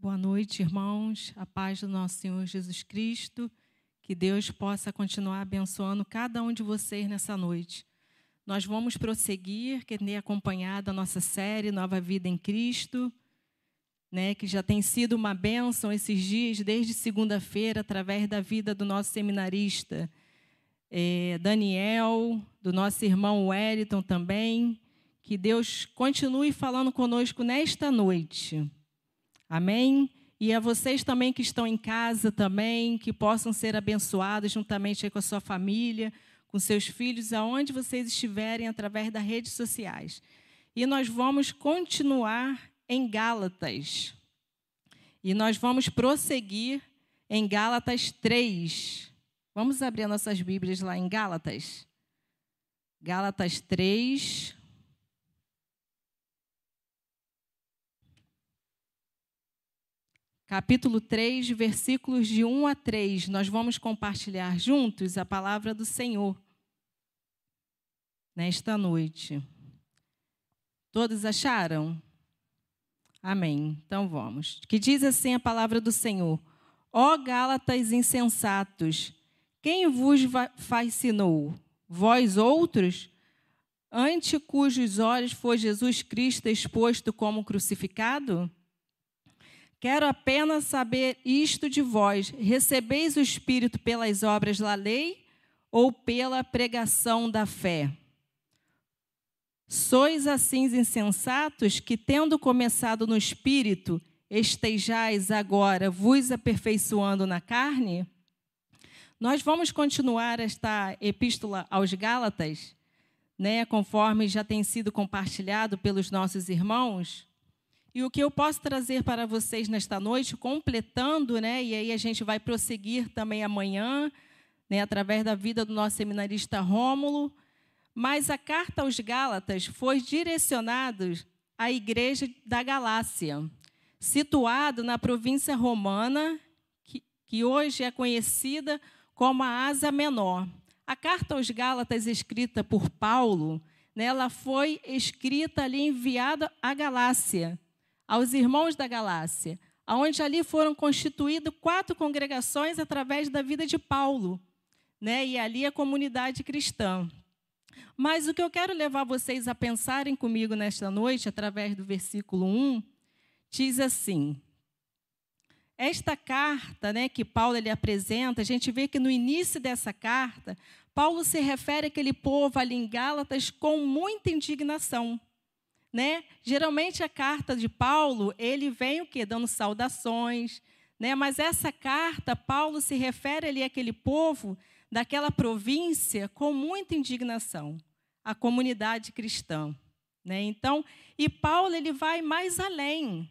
Boa noite, irmãos. A paz do nosso Senhor Jesus Cristo. Que Deus possa continuar abençoando cada um de vocês nessa noite. Nós vamos prosseguir, que tem acompanhado a nossa série Nova Vida em Cristo, né, que já tem sido uma bênção esses dias, desde segunda-feira, através da vida do nosso seminarista é, Daniel, do nosso irmão Wellington também. Que Deus continue falando conosco nesta noite. Amém? E a vocês também que estão em casa também, que possam ser abençoados juntamente com a sua família, com seus filhos, aonde vocês estiverem, através das redes sociais. E nós vamos continuar em Gálatas. E nós vamos prosseguir em Gálatas 3. Vamos abrir nossas Bíblias lá em Gálatas. Gálatas 3. Capítulo 3, versículos de 1 a 3. Nós vamos compartilhar juntos a palavra do Senhor nesta noite. Todos acharam? Amém. Então vamos. Que diz assim a palavra do Senhor: Ó Gálatas insensatos, quem vos fascinou? Vós outros? Ante cujos olhos foi Jesus Cristo exposto como crucificado? Quero apenas saber isto de vós: recebeis o Espírito pelas obras da lei ou pela pregação da fé? Sois assim insensatos que, tendo começado no Espírito, estejais agora vos aperfeiçoando na carne? Nós vamos continuar esta epístola aos Gálatas, né, conforme já tem sido compartilhado pelos nossos irmãos. E o que eu posso trazer para vocês nesta noite, completando, né, e aí a gente vai prosseguir também amanhã, né, através da vida do nosso seminarista Rômulo, mas a carta aos Gálatas foi direcionada à igreja da Galácia, situado na província romana, que, que hoje é conhecida como a Ásia Menor. A carta aos Gálatas, escrita por Paulo, né, ela foi escrita ali, enviada à Galácia, aos irmãos da Galácia, onde ali foram constituídas quatro congregações através da vida de Paulo, né? E ali a comunidade cristã. Mas o que eu quero levar vocês a pensarem comigo nesta noite, através do versículo 1, diz assim: esta carta, né, que Paulo ele apresenta, a gente vê que no início dessa carta, Paulo se refere àquele povo ali em Gálatas com muita indignação. Né? Geralmente a carta de Paulo, ele vem o quê? Dando saudações, né? Mas essa carta, Paulo se refere ali àquele povo daquela província com muita indignação, a comunidade cristã, né? Então, e Paulo ele vai mais além.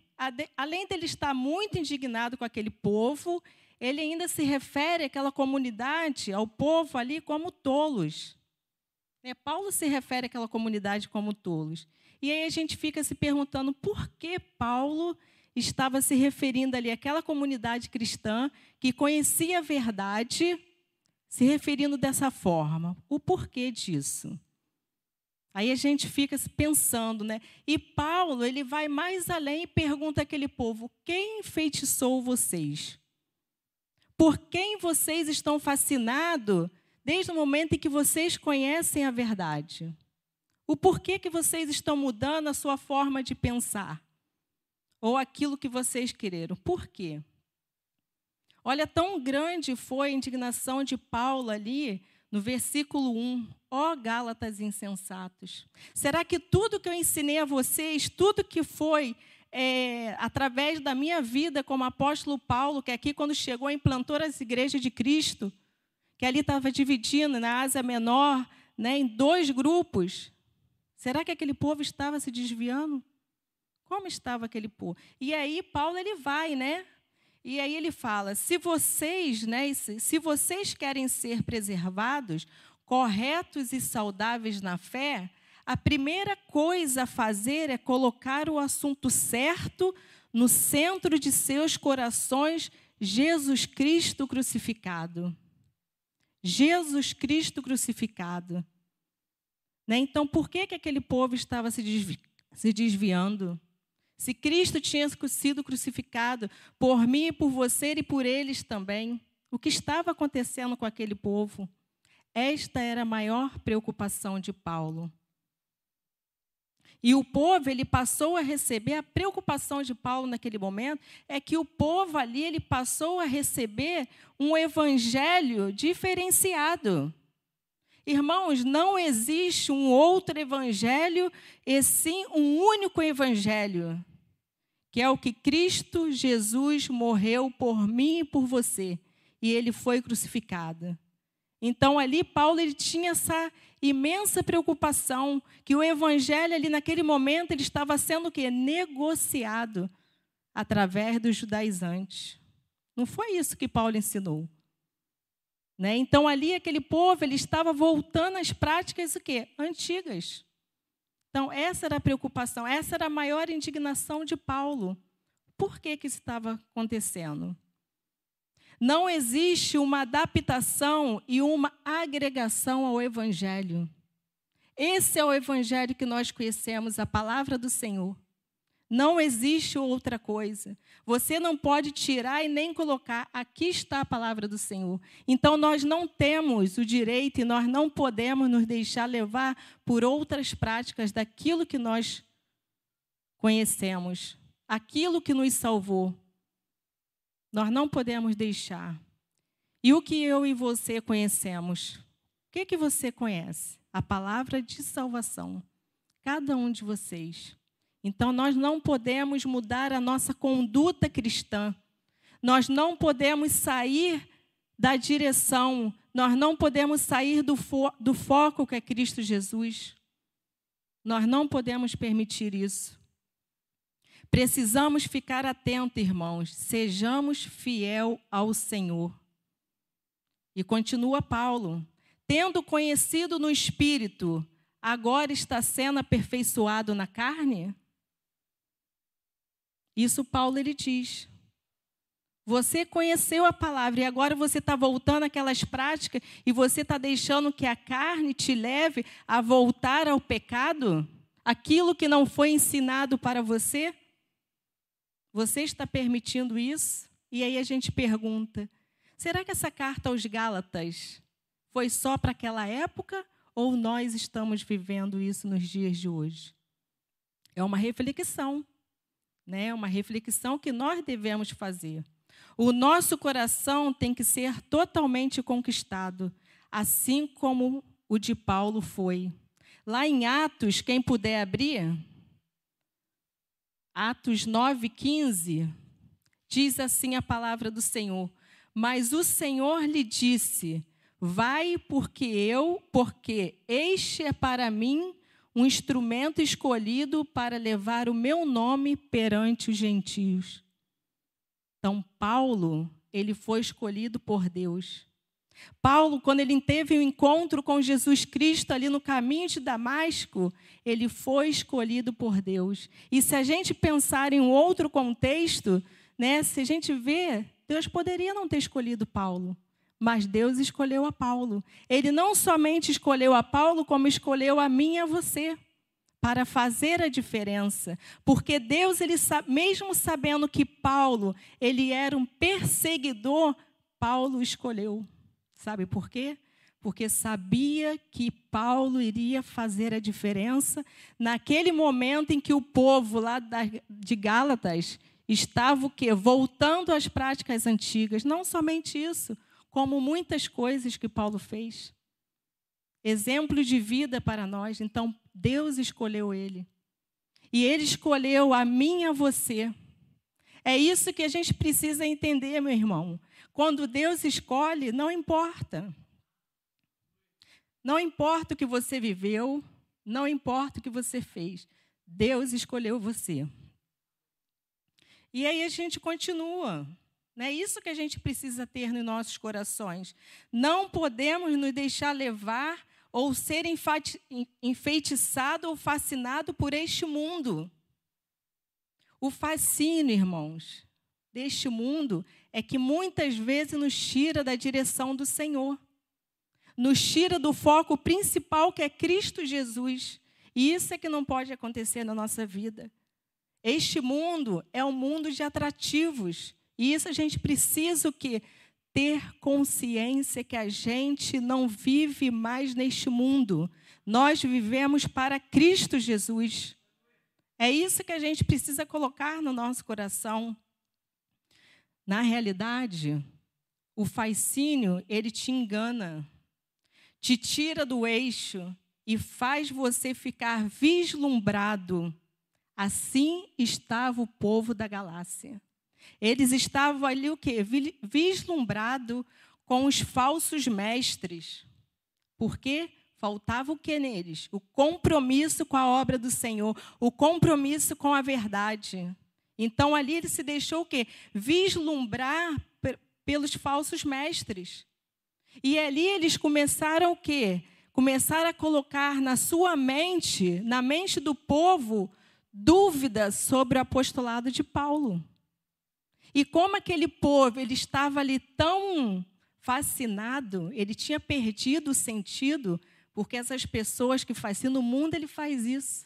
Além dele estar muito indignado com aquele povo, ele ainda se refere àquela comunidade, ao povo ali como tolos. É, Paulo se refere àquela comunidade como tolos. E aí a gente fica se perguntando por que Paulo estava se referindo ali àquela comunidade cristã que conhecia a verdade, se referindo dessa forma. O porquê disso? Aí a gente fica pensando, né? E Paulo, ele vai mais além e pergunta àquele povo: quem enfeitiçou vocês? Por quem vocês estão fascinados desde o momento em que vocês conhecem a verdade? O porquê que vocês estão mudando a sua forma de pensar? Ou aquilo que vocês quereram? Por quê? Olha, tão grande foi a indignação de Paulo ali no versículo 1. Ó oh, Gálatas insensatos, será que tudo que eu ensinei a vocês, tudo que foi é, através da minha vida como apóstolo Paulo, que aqui quando chegou implantou as igrejas de Cristo, que ali estava dividindo na Ásia Menor, né, em dois grupos, Será que aquele povo estava se desviando? Como estava aquele povo? E aí Paulo ele vai, né? E aí ele fala: se vocês, né, se vocês querem ser preservados, corretos e saudáveis na fé, a primeira coisa a fazer é colocar o assunto certo no centro de seus corações, Jesus Cristo crucificado. Jesus Cristo crucificado. Né? Então, por que, que aquele povo estava se, desvi se desviando? Se Cristo tinha sido crucificado por mim, por você e por eles também, o que estava acontecendo com aquele povo? Esta era a maior preocupação de Paulo. E o povo, ele passou a receber, a preocupação de Paulo naquele momento é que o povo ali, ele passou a receber um evangelho diferenciado. Irmãos, não existe um outro evangelho, e sim um único evangelho, que é o que Cristo Jesus morreu por mim e por você, e ele foi crucificado. Então ali Paulo ele tinha essa imensa preocupação que o evangelho ali naquele momento ele estava sendo o quê? negociado através dos judaizantes. Não foi isso que Paulo ensinou. Né? Então ali aquele povo ele estava voltando às práticas o quê? antigas. Então essa era a preocupação, essa era a maior indignação de Paulo. Por que que isso estava acontecendo? Não existe uma adaptação e uma agregação ao evangelho. Esse é o evangelho que nós conhecemos, a palavra do Senhor. Não existe outra coisa. Você não pode tirar e nem colocar. Aqui está a palavra do Senhor. Então nós não temos o direito e nós não podemos nos deixar levar por outras práticas daquilo que nós conhecemos, aquilo que nos salvou. Nós não podemos deixar. E o que eu e você conhecemos? O que que você conhece? A palavra de salvação. Cada um de vocês. Então, nós não podemos mudar a nossa conduta cristã. Nós não podemos sair da direção, nós não podemos sair do, fo do foco que é Cristo Jesus. Nós não podemos permitir isso. Precisamos ficar atentos, irmãos. Sejamos fiel ao Senhor. E continua Paulo: tendo conhecido no espírito, agora está sendo aperfeiçoado na carne? Isso Paulo ele diz. Você conheceu a palavra e agora você está voltando àquelas práticas e você está deixando que a carne te leve a voltar ao pecado? Aquilo que não foi ensinado para você? Você está permitindo isso? E aí a gente pergunta: será que essa carta aos Gálatas foi só para aquela época ou nós estamos vivendo isso nos dias de hoje? É uma reflexão né? Uma reflexão que nós devemos fazer. O nosso coração tem que ser totalmente conquistado, assim como o de Paulo foi. Lá em Atos, quem puder abrir, Atos 9:15, diz assim a palavra do Senhor: "Mas o Senhor lhe disse: Vai, porque eu, porque este é para mim um instrumento escolhido para levar o meu nome perante os gentios. Então, Paulo, ele foi escolhido por Deus. Paulo, quando ele teve um encontro com Jesus Cristo ali no caminho de Damasco, ele foi escolhido por Deus. E se a gente pensar em outro contexto, né, se a gente vê, Deus poderia não ter escolhido Paulo. Mas Deus escolheu a Paulo. Ele não somente escolheu a Paulo, como escolheu a mim e a você para fazer a diferença, porque Deus, ele mesmo sabendo que Paulo, ele era um perseguidor, Paulo escolheu. Sabe por quê? Porque sabia que Paulo iria fazer a diferença naquele momento em que o povo lá de Gálatas estava o quê? Voltando às práticas antigas. Não somente isso, como muitas coisas que Paulo fez. Exemplo de vida para nós. Então, Deus escolheu ele. E ele escolheu a mim e a você. É isso que a gente precisa entender, meu irmão. Quando Deus escolhe, não importa. Não importa o que você viveu, não importa o que você fez. Deus escolheu você. E aí a gente continua. É isso que a gente precisa ter nos nossos corações. Não podemos nos deixar levar ou ser enfeitiçado ou fascinado por este mundo. O fascínio, irmãos, deste mundo é que muitas vezes nos tira da direção do Senhor, nos tira do foco principal que é Cristo Jesus. E isso é que não pode acontecer na nossa vida. Este mundo é um mundo de atrativos. E isso a gente precisa o quê? Ter consciência que a gente não vive mais neste mundo. Nós vivemos para Cristo Jesus. É isso que a gente precisa colocar no nosso coração. Na realidade, o fascínio, ele te engana, te tira do eixo e faz você ficar vislumbrado. Assim estava o povo da Galácia. Eles estavam ali o quê? Vislumbrado com os falsos mestres. Por quê? Faltava o que neles? O compromisso com a obra do Senhor, o compromisso com a verdade. Então ali ele se deixou o quê? Vislumbrar pelos falsos mestres. E ali eles começaram o quê? Começaram a colocar na sua mente, na mente do povo, dúvidas sobre o apostolado de Paulo. E como aquele povo ele estava ali tão fascinado, ele tinha perdido o sentido, porque essas pessoas que fazem no mundo ele faz isso.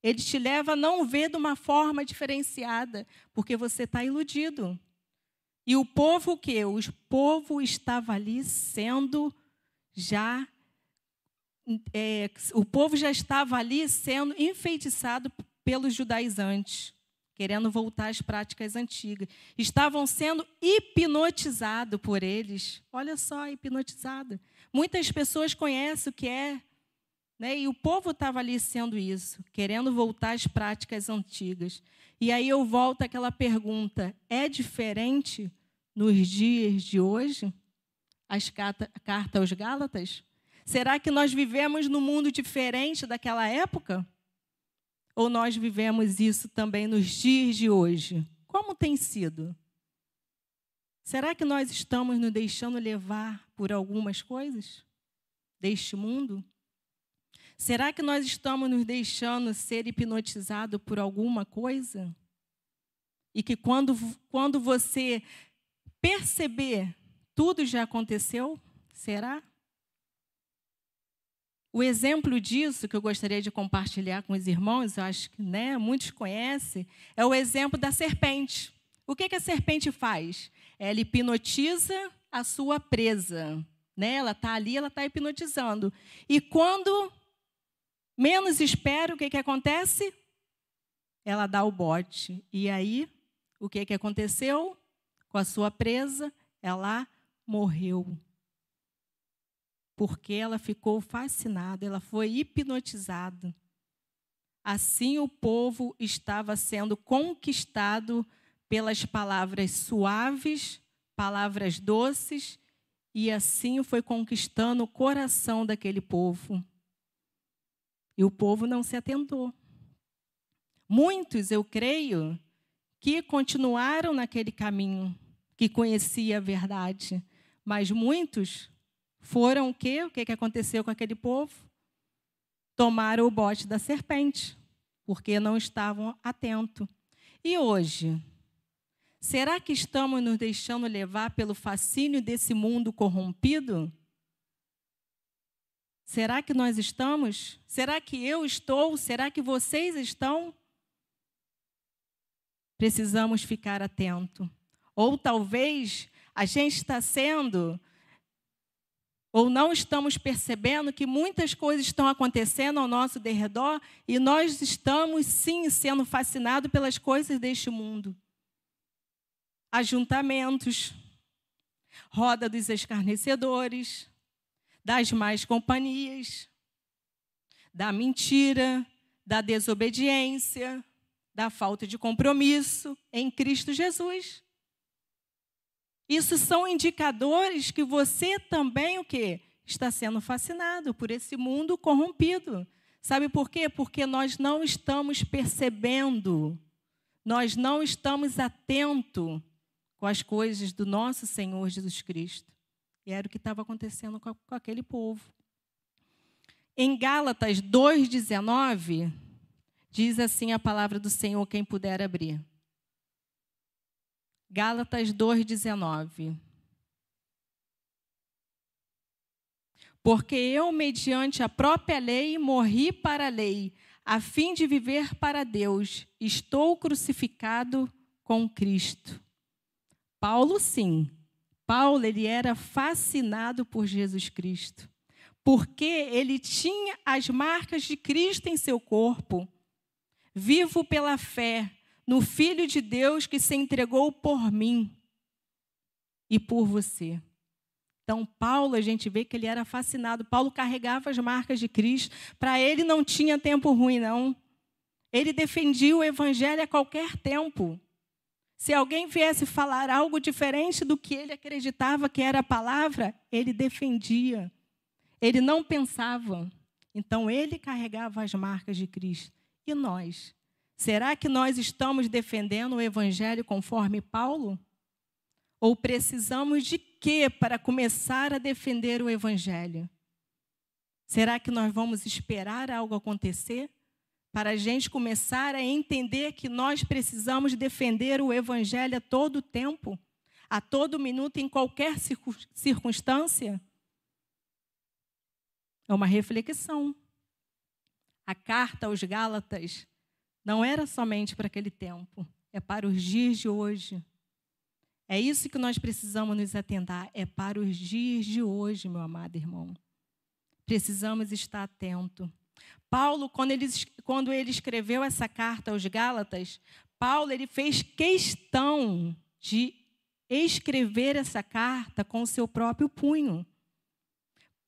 Ele te leva a não ver de uma forma diferenciada, porque você está iludido. E o povo o quê? O povo estava ali sendo já. É, o povo já estava ali sendo enfeitiçado pelos judaizantes, querendo voltar às práticas antigas. Estavam sendo hipnotizados por eles. Olha só, hipnotizado. Muitas pessoas conhecem o que é né? E o povo estava ali sendo isso, querendo voltar às práticas antigas. E aí eu volto àquela pergunta: é diferente nos dias de hoje? As carta, a carta aos Gálatas? Será que nós vivemos num mundo diferente daquela época? Ou nós vivemos isso também nos dias de hoje? Como tem sido? Será que nós estamos nos deixando levar por algumas coisas deste mundo? Será que nós estamos nos deixando ser hipnotizados por alguma coisa? E que quando, quando você perceber, tudo já aconteceu? Será? O exemplo disso que eu gostaria de compartilhar com os irmãos, eu acho que né, muitos conhecem, é o exemplo da serpente. O que, que a serpente faz? Ela hipnotiza a sua presa. Né? Ela está ali, ela está hipnotizando. E quando menos espera, o que, que acontece? Ela dá o bote. E aí, o que, que aconteceu com a sua presa? Ela morreu. Porque ela ficou fascinada, ela foi hipnotizada. Assim o povo estava sendo conquistado pelas palavras suaves, palavras doces, e assim foi conquistando o coração daquele povo. E o povo não se atentou. Muitos, eu creio, que continuaram naquele caminho, que conhecia a verdade. Mas muitos foram o quê? O que aconteceu com aquele povo? Tomaram o bote da serpente, porque não estavam atentos. E hoje? Será que estamos nos deixando levar pelo fascínio desse mundo corrompido? Será que nós estamos? Será que eu estou? Será que vocês estão? Precisamos ficar atento. Ou talvez a gente está sendo ou não estamos percebendo que muitas coisas estão acontecendo ao nosso derredor e nós estamos sim sendo fascinados pelas coisas deste mundo. Ajuntamentos, roda dos escarnecedores, das más companhias, da mentira, da desobediência, da falta de compromisso em Cristo Jesus. Isso são indicadores que você também o quê? Está sendo fascinado por esse mundo corrompido. Sabe por quê? Porque nós não estamos percebendo, nós não estamos atentos com as coisas do nosso Senhor Jesus Cristo. E era o que estava acontecendo com, com aquele povo. Em Gálatas 2,19, diz assim a palavra do Senhor, quem puder abrir. Gálatas 2,19. Porque eu, mediante a própria lei, morri para a lei, a fim de viver para Deus. Estou crucificado com Cristo. Paulo, sim. Paulo, ele era fascinado por Jesus Cristo, porque ele tinha as marcas de Cristo em seu corpo. Vivo pela fé no Filho de Deus que se entregou por mim e por você. Então, Paulo, a gente vê que ele era fascinado. Paulo carregava as marcas de Cristo. Para ele não tinha tempo ruim, não. Ele defendia o evangelho a qualquer tempo. Se alguém viesse falar algo diferente do que ele acreditava que era a palavra, ele defendia. Ele não pensava. Então, ele carregava as marcas de Cristo. E nós? Será que nós estamos defendendo o evangelho conforme Paulo? Ou precisamos de quê para começar a defender o Evangelho? Será que nós vamos esperar algo acontecer? Para a gente começar a entender que nós precisamos defender o Evangelho a todo tempo, a todo minuto, em qualquer circunstância? É uma reflexão. A carta aos Gálatas não era somente para aquele tempo, é para os dias de hoje. É isso que nós precisamos nos atentar, é para os dias de hoje, meu amado irmão. Precisamos estar atento. Paulo, quando ele, quando ele escreveu essa carta aos Gálatas, Paulo ele fez questão de escrever essa carta com o seu próprio punho.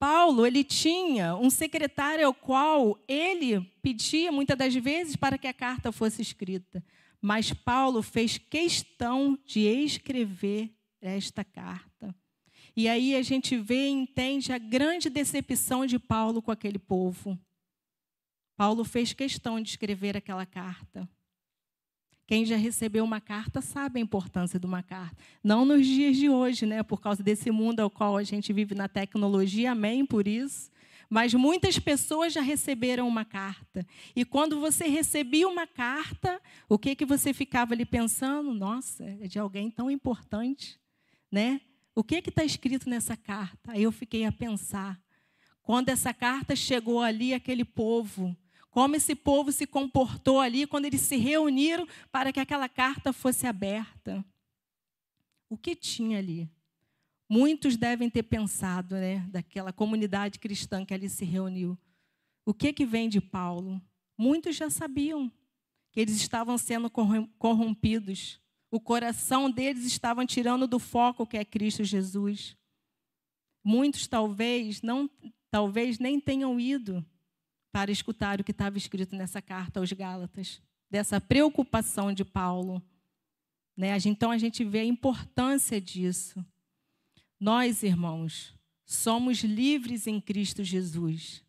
Paulo, ele tinha um secretário ao qual ele pedia muitas das vezes para que a carta fosse escrita. Mas Paulo fez questão de escrever esta carta. E aí a gente vê e entende a grande decepção de Paulo com aquele povo. Paulo fez questão de escrever aquela carta. Quem já recebeu uma carta sabe a importância de uma carta. Não nos dias de hoje, né? Por causa desse mundo ao qual a gente vive na tecnologia, amém por isso. Mas muitas pessoas já receberam uma carta. E quando você recebia uma carta, o que que você ficava ali pensando? Nossa, é de alguém tão importante, né? O que que está escrito nessa carta? Aí eu fiquei a pensar. Quando essa carta chegou ali, aquele povo, como esse povo se comportou ali quando eles se reuniram para que aquela carta fosse aberta. O que tinha ali? Muitos devem ter pensado, né, daquela comunidade cristã que ali se reuniu. O que que vem de Paulo? Muitos já sabiam que eles estavam sendo corrompidos. O coração deles estavam tirando do foco que é Cristo Jesus. Muitos talvez não, talvez nem tenham ido para escutar o que estava escrito nessa carta aos Gálatas, dessa preocupação de Paulo. Né? Então a gente vê a importância disso. Nós, irmãos, somos livres em Cristo Jesus.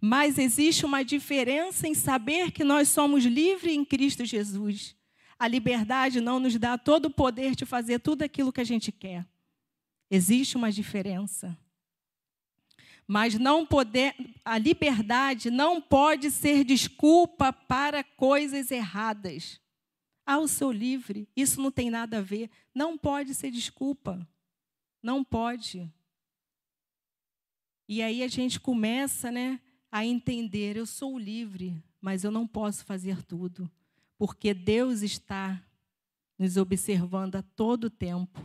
Mas existe uma diferença em saber que nós somos livres em Cristo Jesus. A liberdade não nos dá todo o poder de fazer tudo aquilo que a gente quer. Existe uma diferença. Mas não poder, a liberdade não pode ser desculpa para coisas erradas. Ah, eu sou livre, isso não tem nada a ver. Não pode ser desculpa. Não pode. E aí a gente começa, né, a entender, eu sou livre, mas eu não posso fazer tudo, porque Deus está nos observando a todo tempo.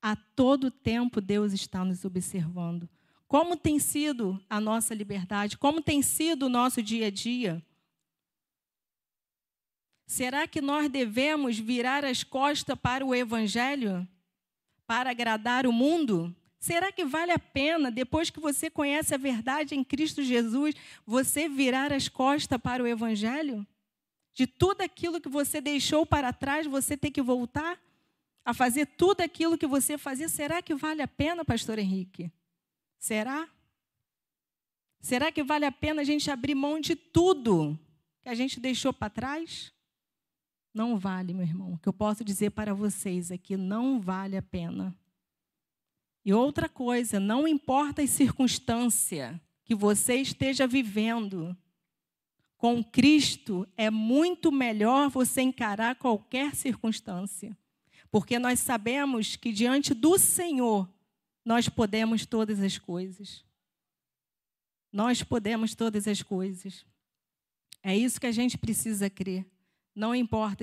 A todo tempo Deus está nos observando. Como tem sido a nossa liberdade? Como tem sido o nosso dia a dia? Será que nós devemos virar as costas para o evangelho? para agradar o mundo? Será que vale a pena, depois que você conhece a verdade em Cristo Jesus, você virar as costas para o Evangelho? De tudo aquilo que você deixou para trás, você tem que voltar a fazer tudo aquilo que você fazia? Será que vale a pena, Pastor Henrique? Será? Será que vale a pena a gente abrir mão de tudo que a gente deixou para trás? Não vale, meu irmão. O que eu posso dizer para vocês é que não vale a pena. E outra coisa, não importa a circunstância que você esteja vivendo, com Cristo é muito melhor você encarar qualquer circunstância. Porque nós sabemos que diante do Senhor nós podemos todas as coisas. Nós podemos todas as coisas. É isso que a gente precisa crer. Não importa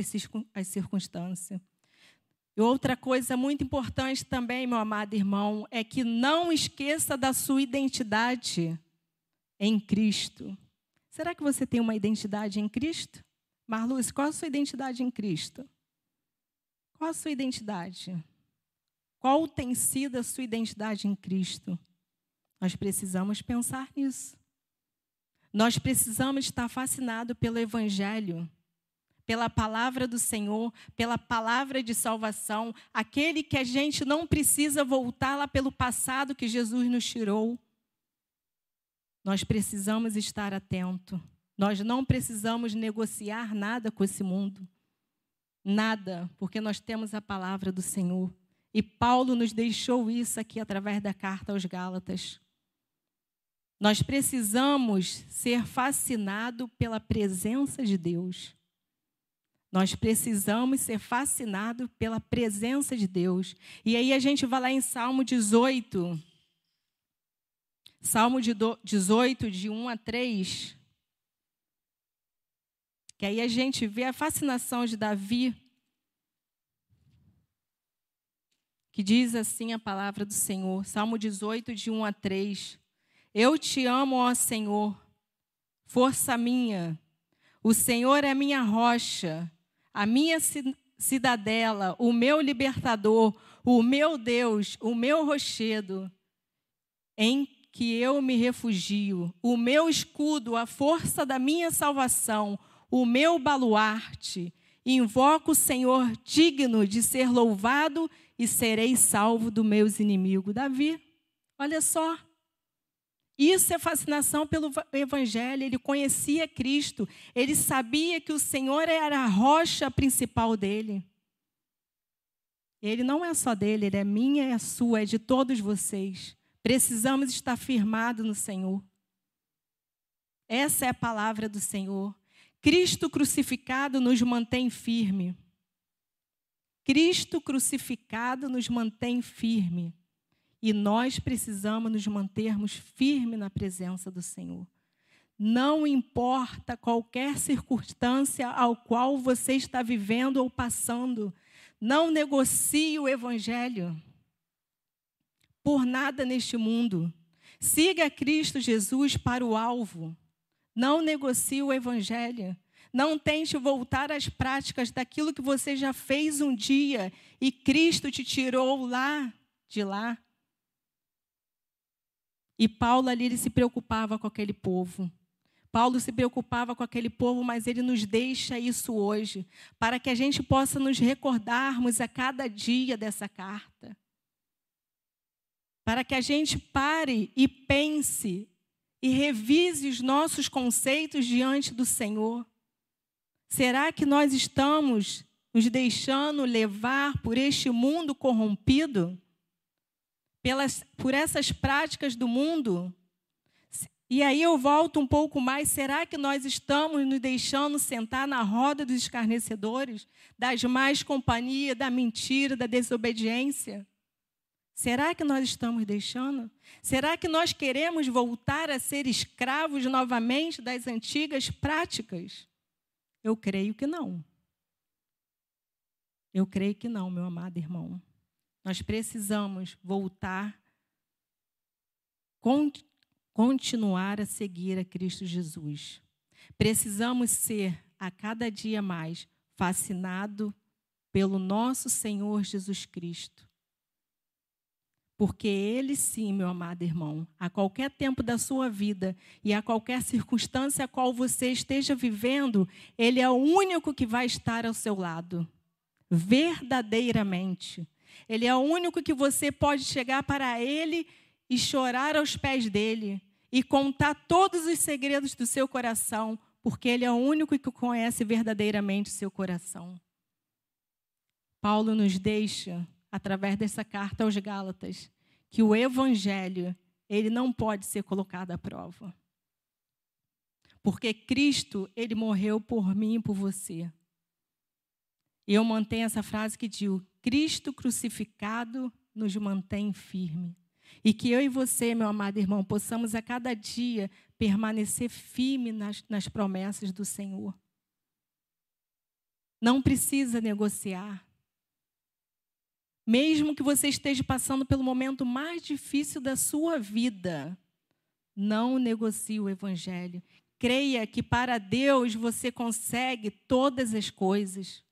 as circunstâncias. E outra coisa muito importante também, meu amado irmão, é que não esqueça da sua identidade em Cristo. Será que você tem uma identidade em Cristo? Marluz, qual a sua identidade em Cristo? Qual a sua identidade? Qual tem sido a sua identidade em Cristo? Nós precisamos pensar nisso. Nós precisamos estar fascinados pelo Evangelho pela palavra do Senhor, pela palavra de salvação, aquele que a gente não precisa voltar lá pelo passado que Jesus nos tirou. Nós precisamos estar atento. Nós não precisamos negociar nada com esse mundo. Nada, porque nós temos a palavra do Senhor. E Paulo nos deixou isso aqui através da carta aos Gálatas. Nós precisamos ser fascinados pela presença de Deus. Nós precisamos ser fascinados pela presença de Deus. E aí a gente vai lá em Salmo 18. Salmo 18, de 1 a 3. Que aí a gente vê a fascinação de Davi. Que diz assim a palavra do Senhor. Salmo 18, de 1 a 3. Eu te amo, ó Senhor, força minha. O Senhor é minha rocha a minha cidadela, o meu libertador, o meu Deus, o meu rochedo, em que eu me refugio, o meu escudo, a força da minha salvação, o meu baluarte. Invoco o Senhor digno de ser louvado e serei salvo dos meus inimigos. Davi, olha só. Isso é fascinação pelo Evangelho. Ele conhecia Cristo, ele sabia que o Senhor era a rocha principal dele. Ele não é só dele, ele é minha, é sua, é de todos vocês. Precisamos estar firmados no Senhor. Essa é a palavra do Senhor. Cristo crucificado nos mantém firme. Cristo crucificado nos mantém firme. E nós precisamos nos mantermos firmes na presença do Senhor. Não importa qualquer circunstância ao qual você está vivendo ou passando, não negocie o Evangelho por nada neste mundo. Siga Cristo Jesus para o alvo. Não negocie o Evangelho. Não tente voltar às práticas daquilo que você já fez um dia e Cristo te tirou lá de lá. E Paulo ali ele se preocupava com aquele povo. Paulo se preocupava com aquele povo, mas ele nos deixa isso hoje, para que a gente possa nos recordarmos a cada dia dessa carta. Para que a gente pare e pense e revise os nossos conceitos diante do Senhor. Será que nós estamos nos deixando levar por este mundo corrompido? pelas, por essas práticas do mundo. E aí eu volto um pouco mais. Será que nós estamos nos deixando sentar na roda dos escarnecedores, das más companhias, da mentira, da desobediência? Será que nós estamos deixando? Será que nós queremos voltar a ser escravos novamente das antigas práticas? Eu creio que não. Eu creio que não, meu amado irmão. Nós precisamos voltar, continuar a seguir a Cristo Jesus. Precisamos ser, a cada dia mais, fascinado pelo nosso Senhor Jesus Cristo. Porque Ele sim, meu amado irmão, a qualquer tempo da sua vida e a qualquer circunstância a qual você esteja vivendo, Ele é o único que vai estar ao seu lado, verdadeiramente. Ele é o único que você pode chegar para ele e chorar aos pés dele e contar todos os segredos do seu coração, porque ele é o único que conhece verdadeiramente o seu coração. Paulo nos deixa, através dessa carta aos Gálatas, que o evangelho, ele não pode ser colocado à prova. Porque Cristo, ele morreu por mim e por você. E eu mantenho essa frase que diz: Cristo crucificado nos mantém firme. E que eu e você, meu amado irmão, possamos a cada dia permanecer firme nas, nas promessas do Senhor. Não precisa negociar. Mesmo que você esteja passando pelo momento mais difícil da sua vida, não negocie o Evangelho. Creia que para Deus você consegue todas as coisas.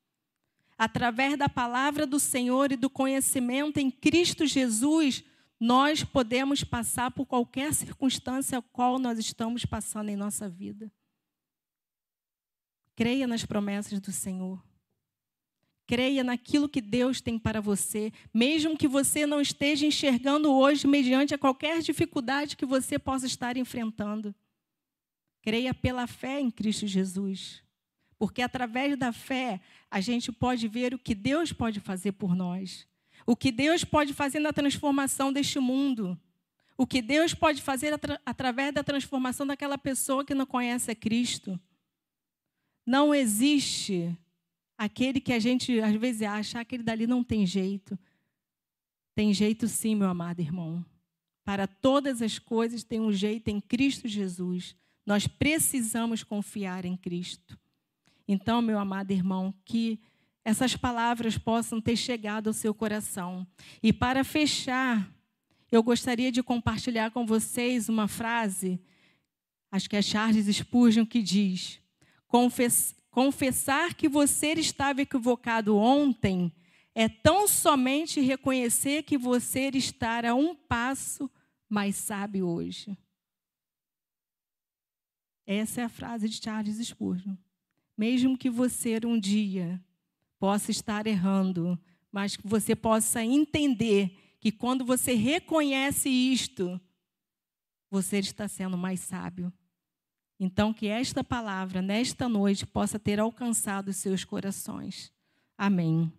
Através da palavra do Senhor e do conhecimento em Cristo Jesus, nós podemos passar por qualquer circunstância a qual nós estamos passando em nossa vida. Creia nas promessas do Senhor. Creia naquilo que Deus tem para você, mesmo que você não esteja enxergando hoje, mediante a qualquer dificuldade que você possa estar enfrentando. Creia pela fé em Cristo Jesus. Porque através da fé, a gente pode ver o que Deus pode fazer por nós. O que Deus pode fazer na transformação deste mundo. O que Deus pode fazer atra através da transformação daquela pessoa que não conhece a Cristo. Não existe aquele que a gente às vezes acha, aquele dali não tem jeito. Tem jeito sim, meu amado irmão. Para todas as coisas tem um jeito em Cristo Jesus. Nós precisamos confiar em Cristo. Então, meu amado irmão, que essas palavras possam ter chegado ao seu coração. E para fechar, eu gostaria de compartilhar com vocês uma frase, acho que é Charles Spurgeon que diz: Confessar que você estava equivocado ontem é tão somente reconhecer que você está a um passo mais sábio hoje. Essa é a frase de Charles Spurgeon. Mesmo que você um dia possa estar errando, mas que você possa entender que quando você reconhece isto, você está sendo mais sábio. Então, que esta palavra, nesta noite, possa ter alcançado os seus corações. Amém.